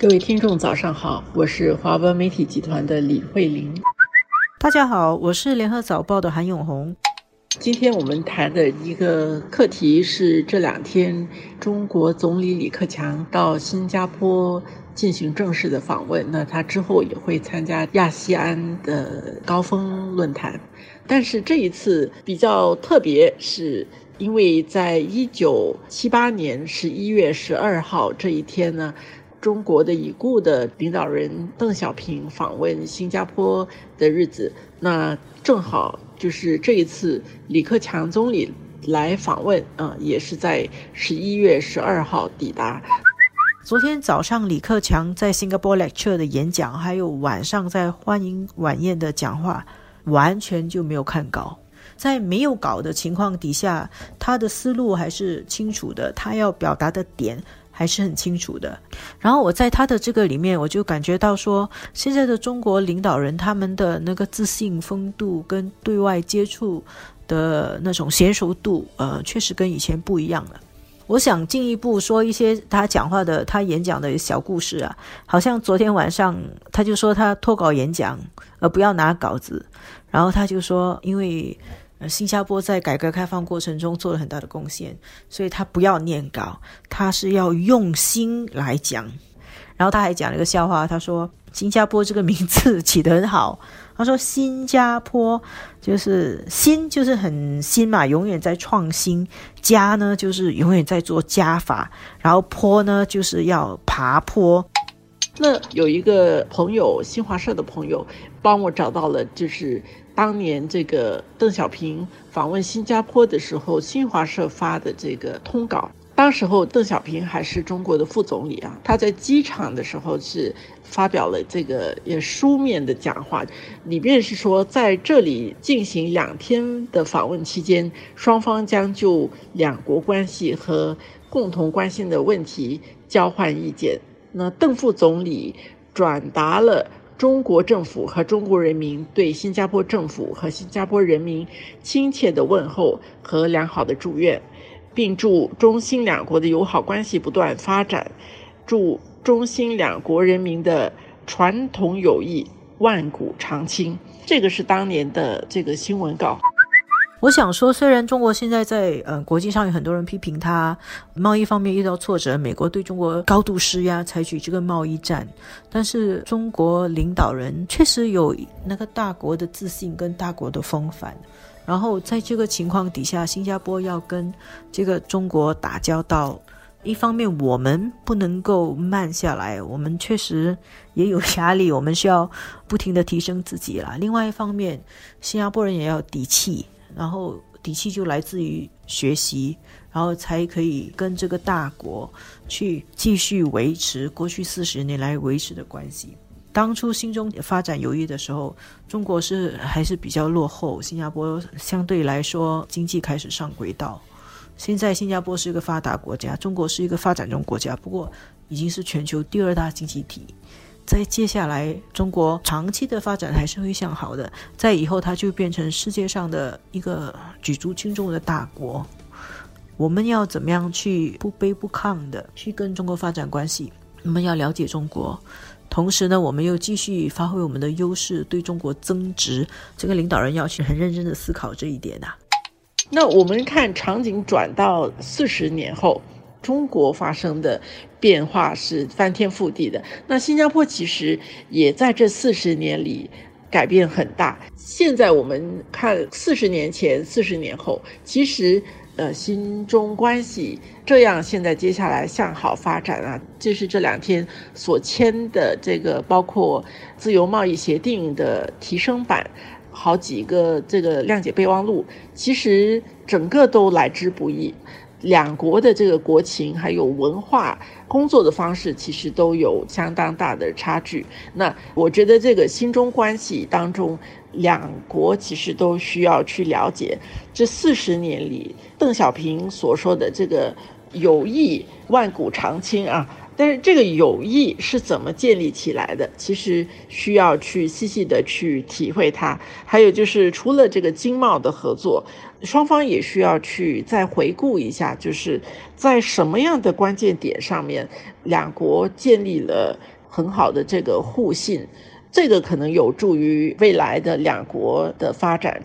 各位听众，早上好，我是华文媒体集团的李慧玲。大家好，我是联合早报的韩永红。今天我们谈的一个课题是这两天中国总理李克强到新加坡进行正式的访问，那他之后也会参加亚细安的高峰论坛。但是这一次比较特别，是因为在一九七八年十一月十二号这一天呢。中国的已故的领导人邓小平访问新加坡的日子，那正好就是这一次李克强总理来访问啊，也是在十一月十二号抵达。昨天早上李克强在新加坡 lecture 的演讲，还有晚上在欢迎晚宴的讲话，完全就没有看稿。在没有稿的情况底下，他的思路还是清楚的，他要表达的点。还是很清楚的。然后我在他的这个里面，我就感觉到说，现在的中国领导人他们的那个自信风度跟对外接触的那种娴熟度，呃，确实跟以前不一样了。我想进一步说一些他讲话的、他演讲的小故事啊，好像昨天晚上他就说他脱稿演讲，而不要拿稿子。然后他就说，因为。呃新加坡在改革开放过程中做了很大的贡献，所以他不要念稿，他是要用心来讲。然后他还讲了一个笑话，他说：“新加坡这个名字 起得很好。”他说：“新加坡就是新，就是很新嘛，永远在创新；加呢，就是永远在做加法；然后坡呢，就是要爬坡。”那有一个朋友，新华社的朋友，帮我找到了，就是当年这个邓小平访问新加坡的时候，新华社发的这个通稿。当时候邓小平还是中国的副总理啊，他在机场的时候是发表了这个也书面的讲话，里面是说在这里进行两天的访问期间，双方将就两国关系和共同关心的问题交换意见。那邓副总理转达了中国政府和中国人民对新加坡政府和新加坡人民亲切的问候和良好的祝愿，并祝中新两国的友好关系不断发展，祝中新两国人民的传统友谊万古长青。这个是当年的这个新闻稿。我想说，虽然中国现在在呃国际上有很多人批评它贸易方面遇到挫折，美国对中国高度施压，采取这个贸易战，但是中国领导人确实有那个大国的自信跟大国的风范。然后在这个情况底下，新加坡要跟这个中国打交道，一方面我们不能够慢下来，我们确实也有压力，我们需要不停的提升自己啦。另外一方面，新加坡人也要底气。然后底气就来自于学习，然后才可以跟这个大国去继续维持过去四十年来维持的关系。当初新中发展犹豫的时候，中国是还是比较落后，新加坡相对来说经济开始上轨道。现在新加坡是一个发达国家，中国是一个发展中国家，不过已经是全球第二大经济体。在接下来，中国长期的发展还是会向好的。在以后，它就变成世界上的一个举足轻重的大国。我们要怎么样去不卑不亢的去跟中国发展关系？我们要了解中国，同时呢，我们又继续发挥我们的优势，对中国增值。这个领导人要去很认真的思考这一点呐。那我们看场景转到四十年后。中国发生的变化是翻天覆地的。那新加坡其实也在这四十年里改变很大。现在我们看四十年前、四十年后，其实呃，新中关系这样现在接下来向好发展啊，就是这两天所签的这个包括自由贸易协定的提升版，好几个这个谅解备忘录，其实整个都来之不易。两国的这个国情还有文化工作的方式，其实都有相当大的差距。那我觉得这个新中关系当中，两国其实都需要去了解这四十年里邓小平所说的这个友谊万古长青啊。但是这个友谊是怎么建立起来的？其实需要去细细的去体会它。还有就是，除了这个经贸的合作，双方也需要去再回顾一下，就是在什么样的关键点上面，两国建立了很好的这个互信，这个可能有助于未来的两国的发展。